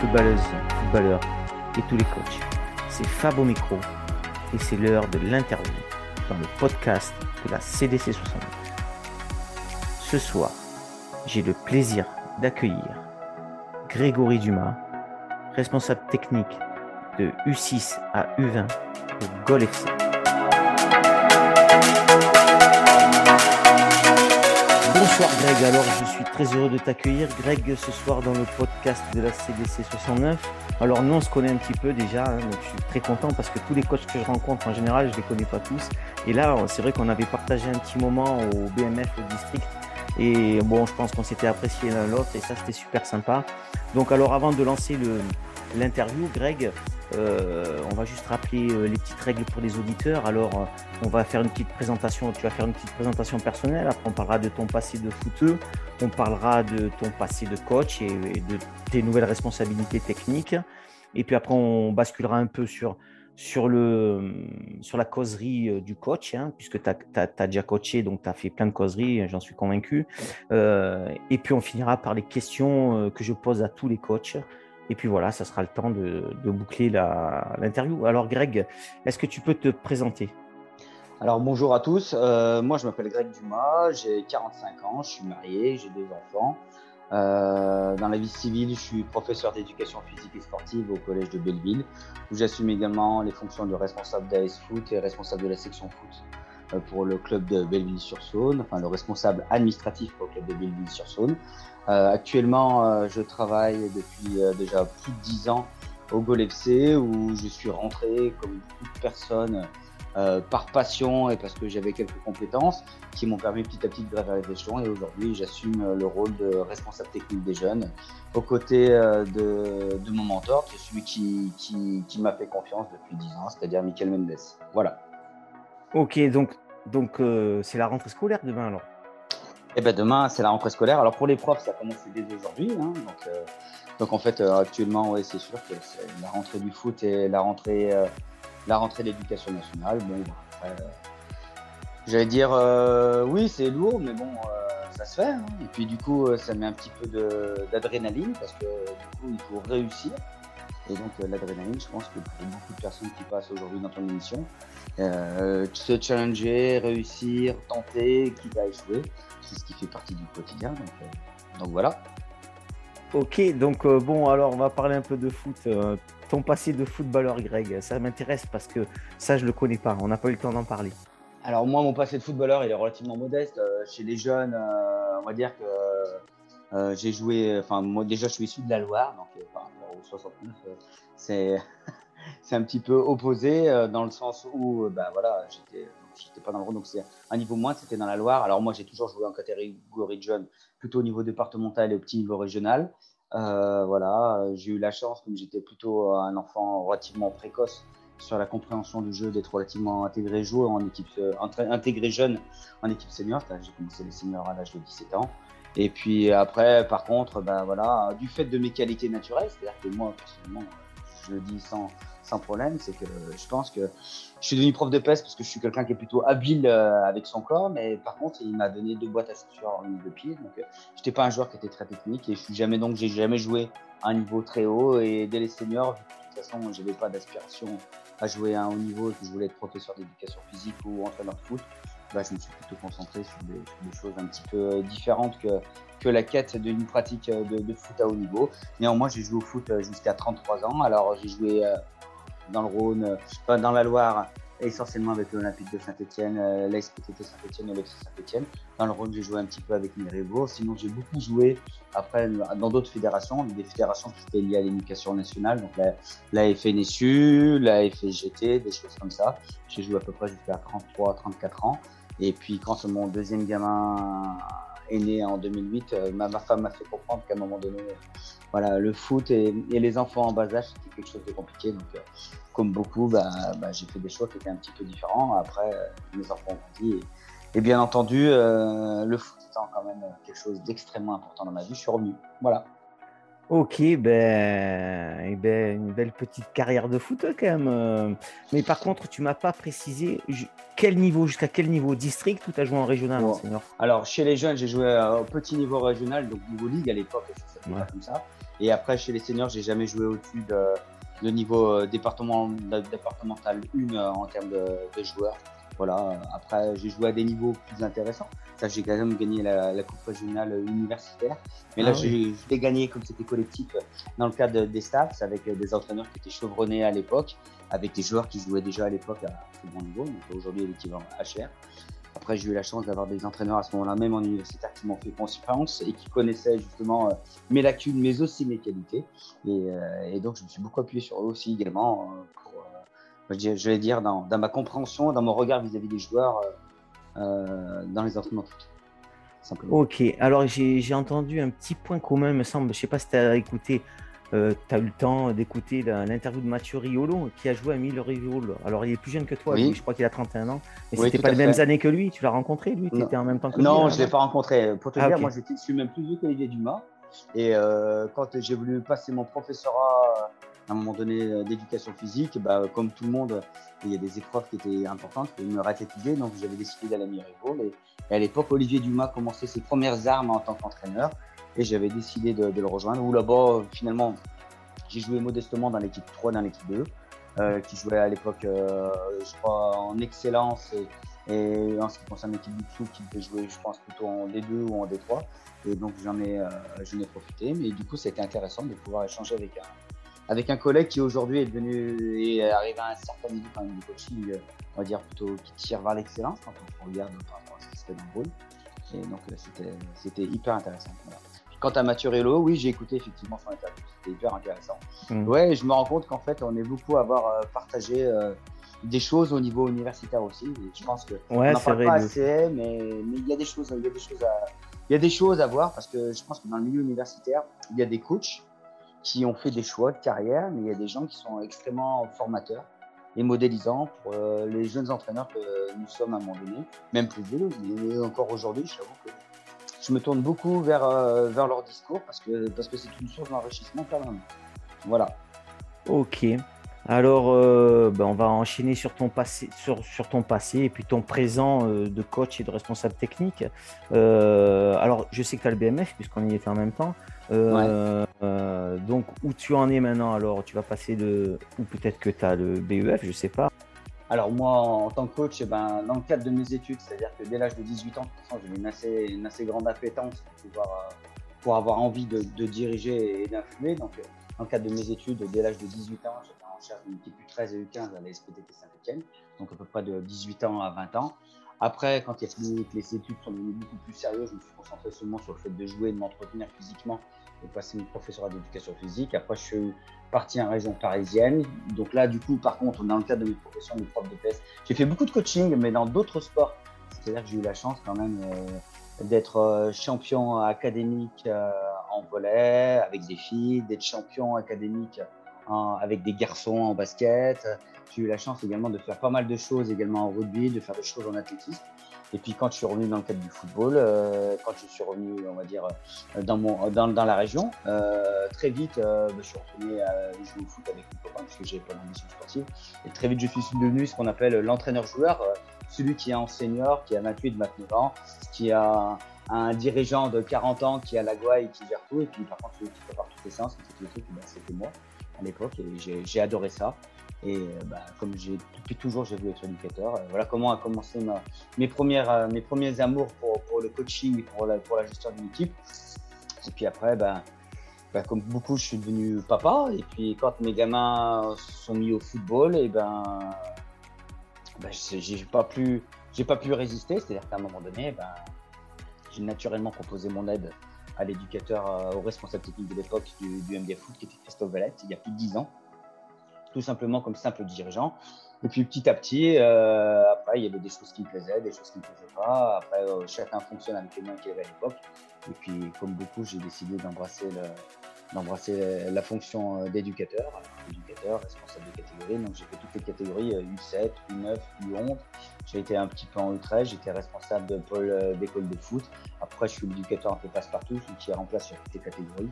footballeuses, footballeurs et tous les coachs. C'est Fab au micro et c'est l'heure de l'interview dans le podcast de la CDC 69. Ce soir, j'ai le plaisir d'accueillir Grégory Dumas, responsable technique de U6 à U20 au Gol FC. Bonsoir Greg, alors je suis très heureux de t'accueillir Greg ce soir dans le podcast de la CDC 69. Alors nous on se connaît un petit peu déjà, hein, donc je suis très content parce que tous les coachs que je rencontre en général je les connais pas tous. Et là c'est vrai qu'on avait partagé un petit moment au BMF au district et bon je pense qu'on s'était apprécié l'un l'autre et ça c'était super sympa. Donc alors avant de lancer l'interview Greg, euh, on va juste rappeler euh, les petites règles pour les auditeurs. Alors, euh, on va faire une petite présentation. Tu vas faire une petite présentation personnelle. Après, on parlera de ton passé de footeux. On parlera de ton passé de coach et, de tes nouvelles responsabilités techniques. Et puis après, on basculera un peu sur, sur, le, sur la causerie du coach, hein, puisque tu as, déjà coaché, donc tu as fait plein de causeries, j'en suis convaincu. et puis, on finira par les questions que je pose à tous les coachs. Et puis voilà, ça sera le temps de, boucler l'interview. Alors Greg, est-ce que tu peux te présenter? Alors bonjour à tous, euh, moi je m'appelle Greg Dumas, j'ai 45 ans, je suis marié, j'ai deux enfants. Euh, dans la vie civile, je suis professeur d'éducation physique et sportive au collège de Belleville, où j'assume également les fonctions de responsable d'AS Foot et responsable de la section foot pour le club de Belleville-sur-Saône, enfin le responsable administratif pour le club de Belleville-sur-Saône. Euh, actuellement, euh, je travaille depuis déjà plus de 10 ans au Gol FC où je suis rentré comme beaucoup de personnes par passion et parce que j'avais quelques compétences qui m'ont permis petit à petit de gravir les échelons et aujourd'hui j'assume le rôle de responsable technique des jeunes aux côtés de, de mon mentor qui est celui qui, qui, qui m'a fait confiance depuis 10 ans, c'est-à-dire Michael Mendes. Voilà. Ok, donc donc euh, c'est la rentrée scolaire demain alors Eh ben demain c'est la rentrée scolaire. Alors pour les profs ça commence dès aujourd'hui. Hein. donc, euh, donc en fait euh, actuellement ouais, c'est sûr que la rentrée du foot et la rentrée la rentrée de l'éducation nationale. Bon j'allais dire oui c'est lourd mais bon ça se fait. Hein. Et puis du coup ça met un petit peu d'adrénaline parce que du coup il faut réussir. Et donc l'adrénaline, je pense que pour beaucoup de personnes qui passent aujourd'hui dans ton émission, euh, se challenger, réussir, tenter, qui va échouer. C'est ce qui fait partie du quotidien. Donc, euh, donc voilà. Ok, donc euh, bon, alors on va parler un peu de foot. ton passé de footballeur, Greg, ça m'intéresse parce que ça, je le connais pas. On n'a pas eu le temps d'en parler. Alors moi, mon passé de footballeur, il est relativement modeste. chez les jeunes, on va dire que j'ai joué. Enfin, moi déjà, je suis issu de la Loire, donc au 69, c'est c'est un petit peu opposé euh, dans le sens où euh, ben voilà, j'étais pas dans le Rhône, donc c'est un niveau moins, c'était dans la Loire. Alors moi, j'ai toujours joué en catégorie de jeunes, plutôt au niveau départemental et au petit niveau régional. Euh, voilà, j'ai eu la chance, comme j'étais plutôt un enfant relativement précoce sur la compréhension du jeu, d'être relativement intégré joueur en équipe, intégré jeune en équipe senior. J'ai commencé les seniors à l'âge de 17 ans. Et puis après, par contre, ben voilà, du fait de mes qualités naturelles, c'est-à-dire que moi, personnellement, je le dis sans, sans problème, c'est que je pense que je suis devenu prof de peste parce que je suis quelqu'un qui est plutôt habile euh, avec son corps, mais par contre, il m'a donné deux boîtes à chaussures en ligne de pied. Donc, euh, je n'étais pas un joueur qui était très technique et je suis jamais donc j'ai jamais joué à un niveau très haut. Et dès les seniors, de toute façon, je n'avais pas d'aspiration à jouer à un haut niveau et que je voulais être professeur d'éducation physique ou entraîneur de foot. Je me suis plutôt concentré sur des, choses un petit peu euh, différentes que, que la quête d'une pratique de, de, foot à haut niveau. Néanmoins, j'ai joué au foot jusqu'à 33 ans. Alors, j'ai joué dans le Rhône, pas dans la Loire, essentiellement avec l'Olympique de Saint-Etienne, euh, l'ex-PTT Saint-Etienne et l'ex Saint-Etienne. Dans le Rhône, j'ai joué un petit peu avec Mirebo. Sinon, j'ai beaucoup joué après dans d'autres fédérations, des fédérations qui étaient liées à l'éducation nationale, donc la, la FNSU, la FSGT, des choses comme ça. J'ai joué à peu près jusqu'à 33, 34 ans. Et puis, quand mon deuxième gamin est né en 2008, euh, ma, ma femme m'a fait comprendre qu'à un moment donné, voilà, le foot et, les enfants en bas âge, c'était quelque chose de compliqué. Donc, euh, comme beaucoup, bah, bah, j'ai fait des choix qui étaient un petit peu différents. Après, euh, mes enfants ont grandi. Et, bien entendu, le foot étant quand même quelque chose d'extrêmement important dans ma vie, je suis revenu. Voilà. Ok, ben, eh ben, une belle petite carrière de foot quand même. Mais par contre, tu m'as pas précisé quel niveau, jusqu'à quel niveau District ou tu as joué en régional Alors, chez les jeunes, j'ai joué au petit niveau régional, donc niveau ligue à l'époque, ça s'appelait comme ça. Et après, chez les seniors, j'ai jamais joué au-dessus de, niveau euh, département, départemental 1 euh, en termes de joueurs. Voilà. Après, j'ai joué à des niveaux plus intéressants. Ça, j'ai quand même gagné la, coupe régionale universitaire. Mais là, ah je l'ai gagné comme c'était collectif dans le cadre des staffs avec des entraîneurs qui étaient chevronnés à l'époque, avec des joueurs qui jouaient déjà à l'époque à très bon niveau. Donc aujourd'hui, l'équivalent HR. Après, j'ai eu la chance d'avoir des entraîneurs à ce moment-là, même en universitaire, qui m'ont fait confiance et qui connaissaient justement euh, mes lacunes, mais aussi mes qualités. Et, euh, et, donc, je me suis beaucoup appuyé sur eux aussi également euh, pour je vais dire, dans, ma compréhension, dans mon regard vis-à-vis des joueurs euh, euh, dans les entraînements de foot. Simplement. Ok, alors j'ai entendu un petit point commun, me semble. Je ne sais pas si tu as écouté, euh, tu as eu le temps d'écouter l'interview de Mathieu Riolo qui a joué à Mille Riolo. Alors il est plus jeune que toi, je crois qu'il a 31 ans. Mais c'était pas les mêmes années que lui. Tu l'as rencontré, lui? Tu étais en même temps que lui Non, je ne l'ai pas rencontré. Pour te ah, dire, moi je suis même plus vieux qu'Olivier Dumas. Et quand j'ai voulu passer mon professorat à un moment donné euh, d'éducation physique, bah, comme tout le monde, il y a des épreuves qui étaient importantes, il me ratétisait, donc j'avais décidé d'aller à Mirivo. Et, à l'époque, Olivier Dumas commençait ses premières armes en tant qu'entraîneur et j'avais décidé de, le rejoindre. Où là-bas, finalement, j'ai joué modestement dans l'équipe 3, dans l'équipe 2, euh, qui jouait à l'époque, euh, je crois, en excellence et, en ce qui concerne l'équipe du dessous, qui devait jouer, je pense, plutôt en D2 ou en D3. Et donc, j'en ai, j'en ai profité. Mais du coup, c'était intéressant de pouvoir échanger avec un avec un collègue qui aujourd'hui est devenu et arrivé à un certain niveau quand même de coaching, euh, on va dire plutôt qui tire vers l'excellence quand on regarde par rapport à ce qui se fait dans le rôle. Et donc euh, c'était hyper intéressant. Quant à Maturello, oui, j'ai écouté effectivement son interview, c'était hyper intéressant. Mmh. Ouais, je me rends compte qu'en fait, on est beaucoup à avoir euh, partagé des choses au niveau universitaire aussi. Et je pense que ouais, on n'en parle pas assez, mais il y a des choses, il y a des choses à, il y a des choses à voir parce que je pense que dans le milieu universitaire, il y a des coachs qui ont fait des choix de carrière, mais il y a des gens qui sont extrêmement formateurs et modélisants pour euh, les jeunes entraîneurs que nous sommes à un moment donné, même plus vieux, mais encore aujourd'hui, j'avoue que je me tourne beaucoup vers, euh, vers leur discours parce que parce que c'est une source d'enrichissement quand même. Voilà. Ok. Alors, euh, ben, on va enchaîner sur ton passé, sur, sur ton passé et puis ton présent de coach et de responsable technique. alors, je sais que tu as le BMF puisqu'on y était en même temps. Euh, euh, donc, où tu en es maintenant Alors, tu vas passer de. Ou peut-être que tu as le BEF, je sais pas. Alors, moi, en tant que coach, eh ben, dans le cadre de mes études, c'est-à-dire que dès l'âge de 18 ans, j'ai une assez, une assez grande appétence pour, pouvoir, euh, pour avoir envie de, diriger et d'influer. Donc, dans le cadre de mes études, dès l'âge de 18 ans, j'étais en charge d'une équipe U13 et U15 à la SPTT Saint-Etienne, donc à peu près de 18 ans à 20 ans. Après, quand il a fini que les études sont devenues beaucoup plus sérieuses, je me suis concentré seulement sur le fait de jouer, de m'entretenir physiquement et de passer une professorat d'éducation physique. Après, je suis parti en région parisienne. Donc là, du coup, par contre, dans le cadre de mes professions de prof de PS, j'ai fait beaucoup de coaching, mais dans d'autres sports. C'est-à-dire que j'ai eu la chance quand même euh, d'être euh, champion académique euh, en volet avec des filles, d'être champion académique avec des garçons en basket. J'ai eu la chance également de faire pas mal de choses également en rugby, de faire des choses en athlétisme. Et puis quand je suis revenu dans le cadre du football, euh, quand je suis revenu, on va dire, euh, dans, mon, dans, la région, euh, très vite, euh, je suis retourné jouer au foot avec mes copains parce que j'ai pas d'ambition sportive. Et très vite, je suis devenu ce qu'on appelle l'entraîneur-joueur, celui qui est en senior, qui a 28, 29 ans, qui a un dirigeant de 40 ans qui a la gouaille et qui gère tout. Et puis par contre, celui qui prépare toutes les séances, ben, c'était moi à l'époque et j'ai adoré ça. Et euh, bah, comme depuis toujours, j'ai voulu être éducateur. Euh, voilà comment a commencé mes, premières, euh, mes premiers amours pour, le coaching et pour la, gestion d'une équipe. Et puis après, bah, bah, comme beaucoup, je suis devenu papa. Et puis quand mes gamins sont mis au football, et ben, bah, j'ai pas pu, résister. C'est-à-dire qu'à un moment donné, ben, j'ai naturellement proposé mon aide à l'éducateur, au responsable technique de l'époque du, du Foot, qui était Christophe Valette, il y a plus de 10 ans tout simplement comme simple dirigeant. Et puis petit à petit, euh, après, il y avait des choses qui me plaisaient, des choses qui ne me plaisaient pas. Après, euh, chacun fonctionne avec les moyens qu'il avait à l'époque. Et puis, comme beaucoup, j'ai décidé d'embrasser d'embrasser la fonction euh, d'éducateur, éducateur, responsable de catégorie. Donc j'ai fait toutes les catégories U7, U9, U11 J'ai été un petit peu en U13, j'étais responsable de pôle d'école de foot. Après, je suis l'éducateur un peu passe-partout, celui qui remplace sur toutes les catégories.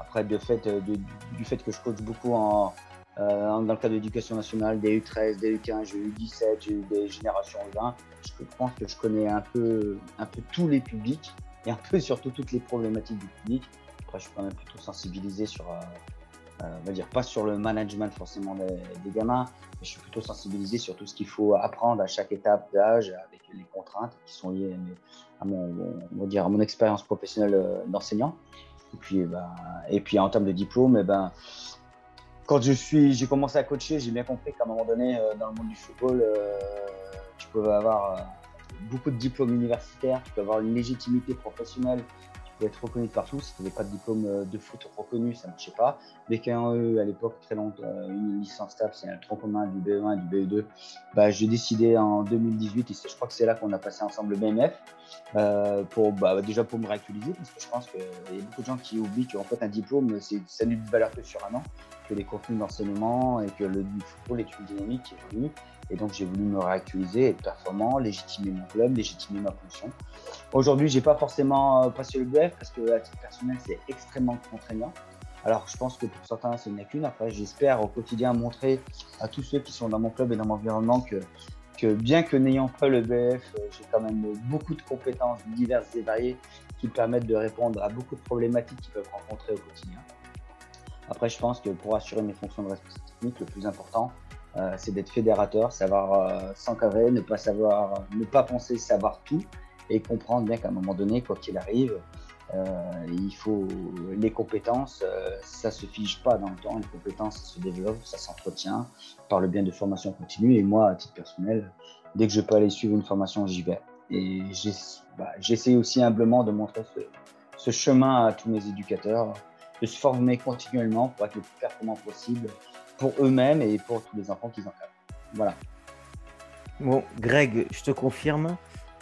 Après, de fait, euh, du fait que je coach beaucoup en, dans le cadre de l'éducation nationale, des U13, des U15, j'ai eu 17, j'ai eu des générations 20. Je pense que je connais un peu, un peu tous les publics et un peu surtout toutes les problématiques du public. Après, je suis quand même plutôt sensibilisé sur, euh, on va dire pas sur le management forcément des, gamins, mais je suis plutôt sensibilisé sur tout ce qu'il faut apprendre à chaque étape d'âge avec les contraintes qui sont liées à, mon, on va dire, à mon expérience professionnelle euh, d'enseignant. Et puis, ben, et puis en termes de diplôme, et eh ben, quand je suis, j'ai commencé à coacher, j'ai bien compris qu'à un moment donné, euh, dans le monde du football, tu peux avoir beaucoup de diplômes universitaires, tu peux avoir une légitimité professionnelle être reconnu partout. Si tu n'avais pas de diplôme euh, de foot reconnu, ça ne marchait pas. Dès qu'un à l'époque, très longtemps, euh, une licence TAP, c'est un tronc commun du BE1 et du BE2, bah, j'ai décidé en 2018, et je crois que c'est là qu'on a passé ensemble le BMF, euh, pour, bah, déjà pour me réactualiser, parce que je pense qu'il y a beaucoup de gens qui oublient qu'en fait un diplôme, ça n'a de valeur que sur un an, que les contenus d'enseignement et que le football est une dynamique qui évolue. Et donc, j'ai voulu me réactualiser, être performant, légitimer mon club, légitimer ma fonction. Aujourd'hui, j'ai pas forcément euh, passé le BF parce que à titre personnel, c'est extrêmement contraignant. Alors, je pense que pour certains, c'est une lacune. Après, j'espère au quotidien montrer à tous ceux qui sont dans mon club et dans mon environnement que, que bien que n'ayant pas le BF, euh, j'ai quand même beaucoup de compétences diverses et variées qui permettent de répondre à beaucoup de problématiques qu'ils peuvent rencontrer au quotidien. Après, je pense que pour assurer mes fonctions de responsabilité technique, le plus important, euh, c'est d'être fédérateur, savoir euh, s'encadrer, ne pas savoir, ne pas penser savoir tout et comprendre bien qu'à un moment donné, quoi qu'il arrive, euh, il faut les compétences, ça se fige pas dans le temps. Les compétences, ça se développe, ça s'entretient par le bien de formation continue. Et moi, à titre personnel, dès que je peux aller suivre une formation, j'y vais. Et bah, j'essaie aussi humblement de montrer ce, ce, chemin à tous mes éducateurs, de se former continuellement pour être le plus performant possible pour eux-mêmes et pour tous les enfants qu'ils encadrent. Voilà. Bon, Greg, je te confirme,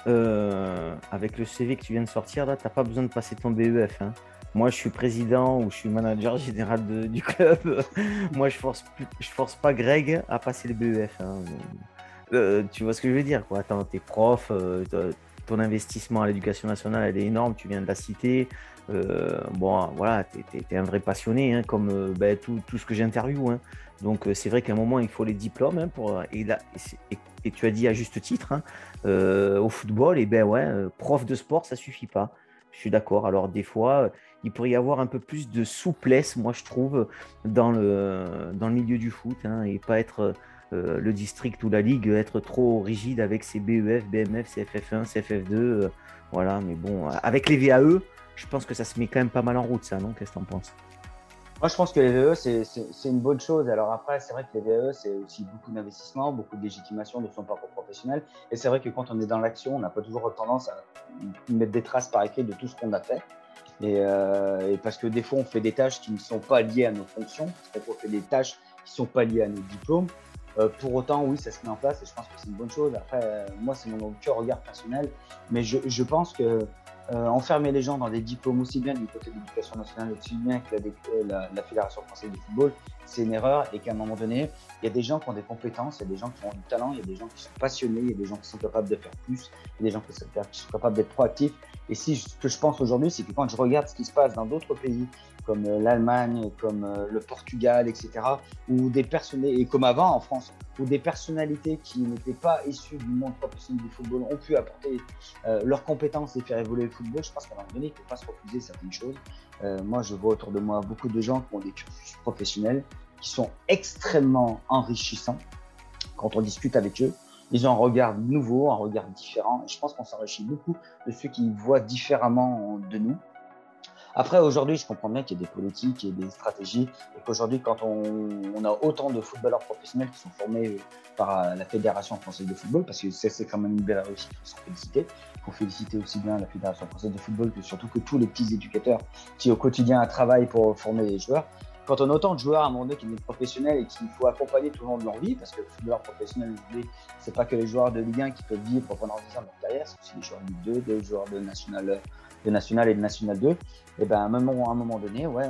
euh, avec le CV que tu viens de sortir, là, tu n'as pas besoin de passer ton BEF. Hein. Moi, je suis président ou je suis manager général du club. Moi, je force, force pas Greg à passer le BEF. Hein. Euh, tu vois ce que je veux dire t'es prof, euh, ton investissement à l'éducation nationale, elle est énorme, tu viens de la citer. bon, voilà, tu es, un vrai passionné, hein, comme ben, tout, tout, ce que j'interviewe. Hein. Donc euh, c'est vrai qu'à un moment, il faut les diplômes. Hein, pour, et, et, tu as dit à juste titre, hein, euh, au football, et eh ben ouais, euh, prof de sport, ça suffit pas. Je suis d'accord. Alors des fois, il pourrait y avoir un peu plus de souplesse, moi je trouve, dans le, milieu du foot, hein, et pas être le district ou la ligue, être trop rigide avec ses BEF, BMF, CFF1, CFF2. voilà, mais bon, avec les VAE, je pense que ça se met quand même pas mal en route, ça, non? Qu'est-ce que tu en penses? Moi, je pense que les VE, c'est une bonne chose. Alors après, c'est vrai que les VE, c'est aussi beaucoup d'investissement, beaucoup de légitimation de son parcours professionnel. Et c'est vrai que quand on est dans l'action, on n'a pas toujours tendance à mettre des traces par écrit de tout ce qu'on a fait. Euh, et, parce que des fois, on fait des tâches qui ne sont pas liées à nos fonctions, c'est-à-dire qu'on fait des tâches qui ne sont pas liées à nos diplômes. Euh, pour autant, oui, ça se met en place et je pense que c'est une bonne chose. Après, euh, moi, c'est mon regard personnel, mais je, je pense que euh, enfermer les gens dans des diplômes aussi bien du côté de l'éducation nationale, aussi bien que la, la, Fédération française de football, c'est une erreur et qu'à un moment donné, il y a des gens qui ont des compétences, il y a des gens qui ont du talent, il y a des gens qui sont passionnés, il y a des gens qui sont capables de faire plus, il y a des gens qui sont, capables d'être proactifs. Et si ce que je pense aujourd'hui, c'est que quand je regarde ce qui se passe dans d'autres pays, comme euh, l'Allemagne, comme euh, le Portugal, etc., ou des et comme avant en France, où des personnalités qui n'étaient pas issues du monde professionnel du football ont pu apporter euh, leurs compétences et faire évoluer le football, je pense qu'à un moment donné, il ne faut pas se refuser certaines choses. moi, je vois autour de moi beaucoup de gens qui ont des cursus professionnels qui sont extrêmement enrichissants quand on discute avec eux. Ils ont un regard nouveau, un regard différent. Je pense qu'on s'enrichit beaucoup de ceux qui voient différemment de nous. Après, aujourd'hui, je comprends bien qu'il y a des politiques et des stratégies, et qu'aujourd'hui, quand on, a autant de footballeurs professionnels qui sont formés par la Fédération française de football, parce que c'est quand même une belle réussite, il faut s'en féliciter. Il faut féliciter aussi bien la Fédération française de football que surtout que tous les petits éducateurs qui au quotidien travaillent pour former les joueurs. Quand on a autant de joueurs à un moment donné qui sont professionnels et qu'il faut accompagner tout le long de leur vie, parce que le footballeur professionnel, c'est pas que les joueurs de Ligue 1 qui peuvent vivre pendant 10 ans de leur carrière, c'est aussi les joueurs de Ligue 2, des joueurs de National de National et de National 2, et ben à un moment, à un moment donné, ouais,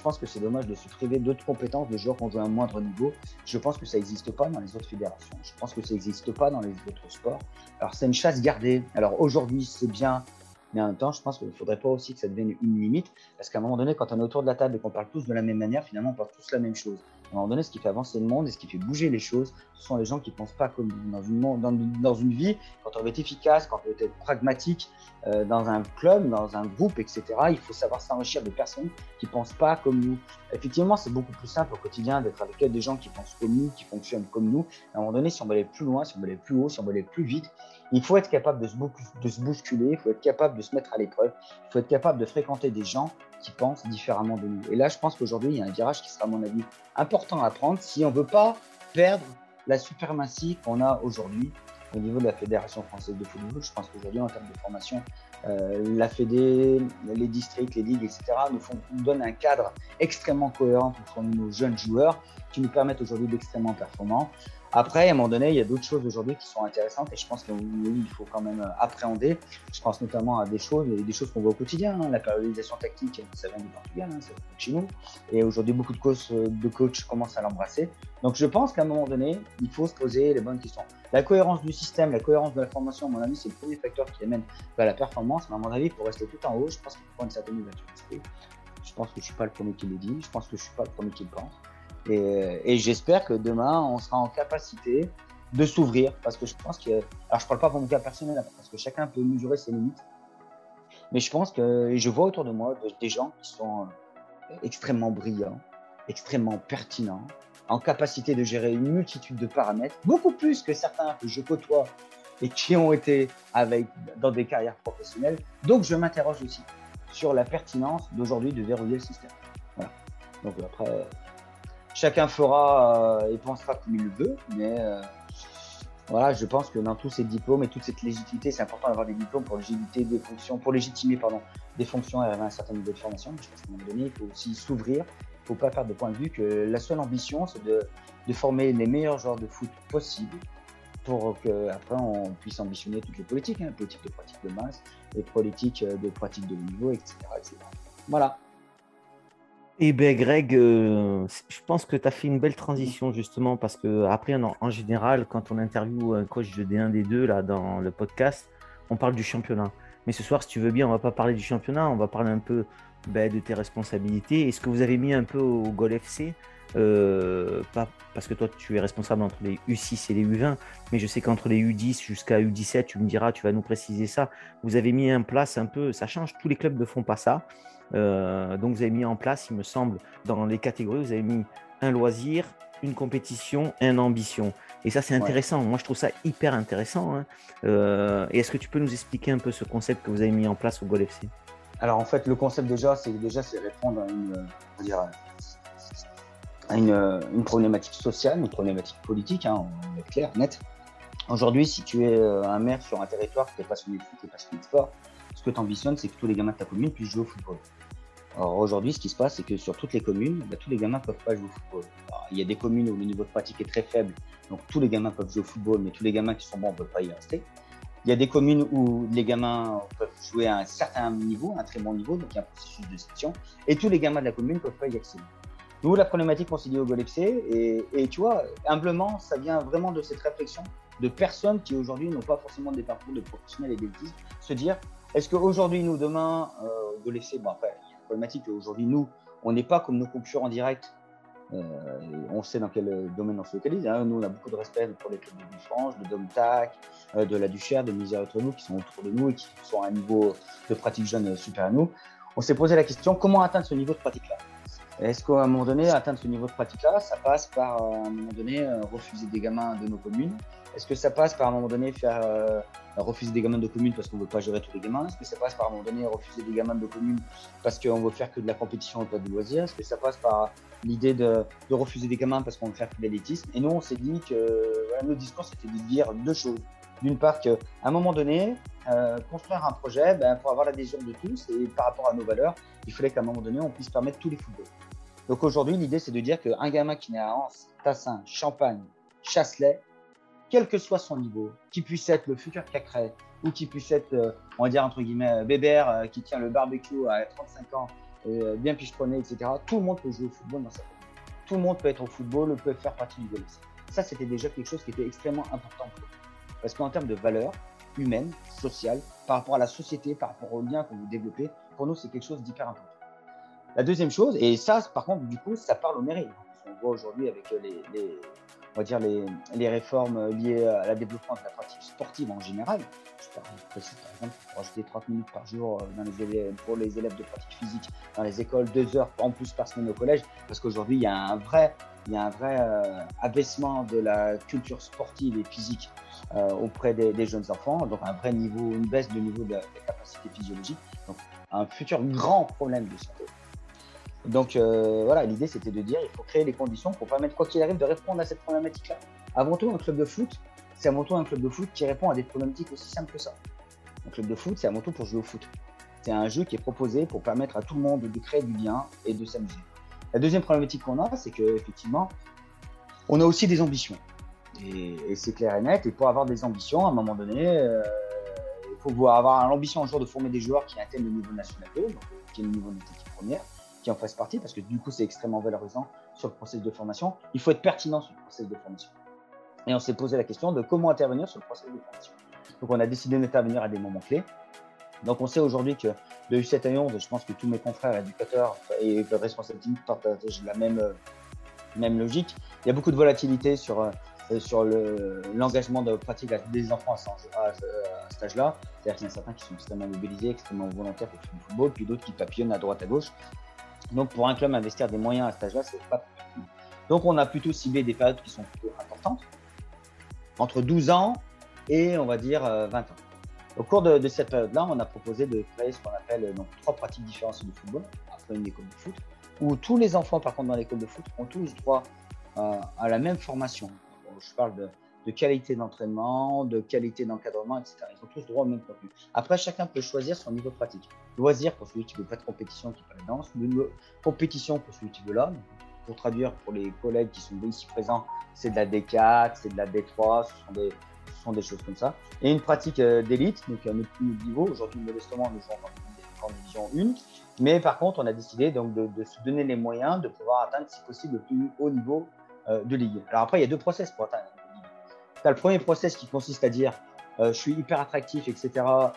je pense que c'est dommage de se priver d'autres compétences de joueurs qui ont joué à un moindre niveau. Je pense que ça n'existe pas dans les autres fédérations. Je pense que ça n'existe pas dans les autres sports. Alors, c'est une chasse gardée. Alors, aujourd'hui, c'est bien mais en même temps, je pense qu'il ne faudrait pas aussi que ça devienne une limite, parce qu'à un moment donné, quand on est autour de la table et qu'on parle tous de la même manière, finalement, on parle tous la même chose. À un moment donné, ce qui fait avancer le monde et ce qui fait bouger les choses, ce sont les gens qui ne pensent pas comme dans une, dans, dans une vie. Quand on veut être efficace, quand on veut être pragmatique euh, dans un club, dans un groupe, etc., il faut savoir s'enrichir de personnes qui ne pensent pas comme nous. Effectivement, c'est beaucoup plus simple au quotidien d'être avec des gens qui pensent comme nous, qui fonctionnent comme nous. À un moment donné, si on veut aller plus loin, si on veut aller plus haut, si on veut aller plus vite, il faut être capable de se, de se bousculer, il faut être capable de se mettre à l'épreuve, il faut être capable de fréquenter des gens qui pensent différemment de nous. Et là, je pense qu'aujourd'hui, il y a un virage qui sera, à mon avis, important à prendre si on ne veut pas perdre la suprématie qu'on a aujourd'hui au niveau de la Fédération française de football. Je pense qu'aujourd'hui, en termes de formation, euh, la Fédé, les districts, les ligues, etc., nous, font, nous donnent un cadre extrêmement cohérent pour nos jeunes joueurs qui nous permettent aujourd'hui d'extrêmement performants. Après, à un moment donné, il y a d'autres choses aujourd'hui qui sont intéressantes et je pense qu'il faut quand même appréhender. Je pense notamment à des choses, des choses qu'on voit au quotidien. Hein. La périodisation tactique, ça vient du Portugal, hein, ça vient de chez nous. Et aujourd'hui, beaucoup de coachs, de coachs commencent à l'embrasser. Donc, je pense qu'à un moment donné, il faut se poser les bonnes questions. La cohérence du système, la cohérence de la formation, à mon avis, c'est le premier facteur qui amène vers la performance. Mais à mon avis, pour rester tout en haut, je pense qu'il faut une certaine ouverture d'esprit. Je pense que je ne suis pas le premier qui le dit. Je pense que je ne suis pas le premier qui le pense. Et, j'espère que demain, on sera en capacité de s'ouvrir, parce que je pense que, alors je parle pas pour mon cas personnel, hein, parce que chacun peut mesurer ses limites, mais je pense que je vois autour de moi des gens qui sont euh, extrêmement brillants, extrêmement pertinents, en capacité de gérer une multitude de paramètres, beaucoup plus que certains que je côtoie et qui ont été avec, dans des carrières professionnelles. Donc je m'interroge aussi sur la pertinence d'aujourd'hui de verrouiller le système. Voilà. Donc après, chacun fera euh, et pensera comme il le veut, mais euh, voilà, je pense que dans tous ces diplômes et toute cette légitimité, c'est important d'avoir des diplômes pour légitimer des fonctions, pour légitimer pardon, des fonctions et arriver à un certain niveau de formation. je pense qu'à un moment donné, il faut aussi s'ouvrir. Il ne faut pas faire de point de vue que la seule ambition, c'est de, de, former les meilleurs joueurs de foot possibles pour qu'après on puisse ambitionner toutes les politiques, hein, politiques de pratique de masse, les politiques de pratique de haut niveau, etc., etc. Voilà. Eh bien, Greg, euh, je pense que tu as fait une belle transition justement parce que après, en, général, quand on interviewe un coach de D1, D2 là, dans le podcast, on parle du championnat. Mais ce soir, si tu veux bien, on va pas parler du championnat, on va parler un peu ben, de tes responsabilités. Est-ce que vous avez mis un peu au Gol FC euh, parce que toi tu es responsable entre les U6 et les U20, mais je sais qu'entre les U10 jusqu'à U17, tu me diras, tu vas nous préciser ça. Vous avez mis en place un peu, ça change, tous les clubs ne font pas ça. Euh, donc vous avez mis en place, il me semble, dans les catégories, vous avez mis un loisir, une compétition, une ambition. Et ça, c'est intéressant. Moi, je trouve ça hyper intéressant. Hein. Euh, et est-ce que tu peux nous expliquer un peu ce concept que vous avez mis en place au Gol FC Alors, en fait, le concept déjà, c'est déjà c'est répondre à une, à une, problématique sociale, une problématique politique, hein, on est clair, net. Aujourd'hui, si tu es euh, un maire sur un territoire, qui n'est passionné de foot, qui est passionné de sport, ce que tu ambitionnes, c'est que tous les gamins de ta commune puissent jouer au football. Alors aujourd'hui, ce qui se passe, c'est que sur toutes les communes, bah, tous les gamins ne peuvent pas jouer au football. il y a des communes où le niveau de pratique est très faible, donc tous les gamins peuvent jouer au football, mais tous les gamins qui sont bons ne peuvent pas y rester. Il y a des communes où les gamins peuvent jouer à un certain niveau, un très bon niveau, donc il y a un processus de sélection, et tous les gamins de la commune ne peuvent pas y accéder. Nous, la problématique qu'on dit au Golexé, et, et tu vois, humblement, ça vient vraiment de cette réflexion de personnes qui aujourd'hui n'ont pas forcément des parcours de professionnels et d'élitistes, se dire, est-ce qu'aujourd'hui, nous, demain, euh, Golexé, bon après, problématique aujourd'hui, nous, on n'est pas comme nos concurrents directs. Euh, on sait dans quel domaine on se localise. Hein. Nous, on a beaucoup de respect pour les clubs de Villefranche, de Domtac, euh, de la Duchère, de Misère entre nous, qui sont autour de nous et qui sont à un niveau de pratique jeune super à nous. On s'est posé la question comment atteindre ce niveau de pratique-là? Est-ce qu'à un moment donné, atteindre ce niveau de pratique-là, ça passe par, un moment donné, refuser des gamins de nos communes? Est-ce que ça passe par, un moment donné, faire refuser des gamins de communes parce qu'on ne veut pas gérer tous les gamins Est-ce que ça passe par à un moment donné refuser des gamins de communes parce qu'on veut faire que de la compétition et pas du loisir Est-ce que ça passe par l'idée de, refuser des gamins parce qu'on veut faire que de l'élitisme? Et nous, on s'est dit que voilà, nos discours, c'était de dire deux choses. D'une part, qu'à un moment donné, euh, construire un projet, ben, pour avoir l'adhésion de tous et par rapport à nos valeurs, il fallait qu'à un moment donné, on puisse permettre tous les footballs. Donc aujourd'hui, l'idée, c'est de dire qu'un gamin qui naît à Anse, Tassin, Champagne, Chasselet, quel que soit son niveau, qui puisse être le futur Cacré ou qui puisse être, euh, on va dire entre guillemets, Bébert euh, qui tient le barbecue à 35 ans euh, bien picheronné, etc. Tout le monde peut jouer au football dans sa famille. Tout le monde peut être au football, peut faire partie du golf. Ça, c'était déjà quelque chose qui était extrêmement important pour eux. Parce qu'en termes de valeurs humaines, sociales, par rapport à la société, par rapport aux liens que vous développez, pour nous, c'est quelque chose d'hyper important. La deuxième chose, et ça, par contre, du coup, ça parle aux mairies. On voit aujourd'hui avec les, on va dire les, réformes liées à la développement de la pratique sportive en général. Je précise par exemple pour rajouter 30 minutes par jour euh, pour les élèves de pratique physique dans les écoles, deux heures en plus par semaine au collège, parce qu'aujourd'hui il y a un vrai, il y a un vrai euh, abaissement de la culture sportive et physique euh, auprès des, des, jeunes enfants, donc un vrai niveau, une baisse de niveau de, de capacité physiologique, donc un futur grand problème de santé. Donc euh, voilà, l'idée c'était de dire il faut créer les conditions pour permettre, quoi qu'il arrive, de répondre à cette problématique-là. Avant tout, un club de foot, c'est avant tout un club de foot qui répond à des problématiques aussi simples que ça. Un club de foot, c'est avant tout pour jouer au foot. C'est un jeu qui est proposé pour permettre à tout le monde de créer du lien et de s'amuser. La deuxième problématique qu'on a, c'est qu'effectivement, on a aussi des ambitions. Et, c'est clair et net. Et pour avoir des ambitions, à un moment donné, euh, il faut avoir l'ambition un jour de former des joueurs qui atteignent le niveau national 2, donc qui est le niveau de l'équipe première qui en fasse partie, parce que du coup, c'est extrêmement valorisant sur le processus de formation. Il faut être pertinent sur le processus de formation. Et on s'est posé la question de comment intervenir sur le processus de formation. Donc, on a décidé d'intervenir à des moments clés. Donc, on sait aujourd'hui que de U7 à 11, je pense que tous mes confrères éducateurs et responsables partagent la même, même logique. Il y a beaucoup de volatilité sur, euh, sur l'engagement de pratique des enfants à, ce stage-là. C'est-à-dire qu'il y en a certains qui sont extrêmement mobilisés, extrêmement volontaires pour du football, puis d'autres qui papillonnent à droite à gauche. Donc, pour un club, investir des moyens à cet âge-là, c'est pas possible. Donc, on a plutôt ciblé des périodes qui sont plutôt importantes, entre 12 ans et, on va dire, 20 euh, ans. Au cours de, cette période-là, on a proposé de créer ce qu'on appelle euh, donc, trois pratiques différentes de football, après une école de foot, où tous les enfants, par contre, dans l'école de foot, ont tous droit euh, à la même formation. Je parle de, de qualité d'entraînement, de qualité d'encadrement, etc. Ils ont tous droit au même contenu. Après, chacun peut choisir son niveau pratique. Loisir pour celui qui veut pas de compétition, qui veut la danse. Compétition pour celui qui veut là. Pour traduire pour les collègues qui sont ici présents, c'est de la D4, c'est de la D3, ce sont des, choses comme ça. Et une pratique euh, d'élite, donc à notre niveau. Aujourd'hui, modestement, nous jouons en division 1. Mais par contre, on a décidé donc de, de, se donner les moyens de pouvoir atteindre, si possible, le plus haut niveau euh, de ligue. Alors après, il y a deux process pour atteindre tu le premier process qui consiste à dire euh, je suis hyper attractif, etc.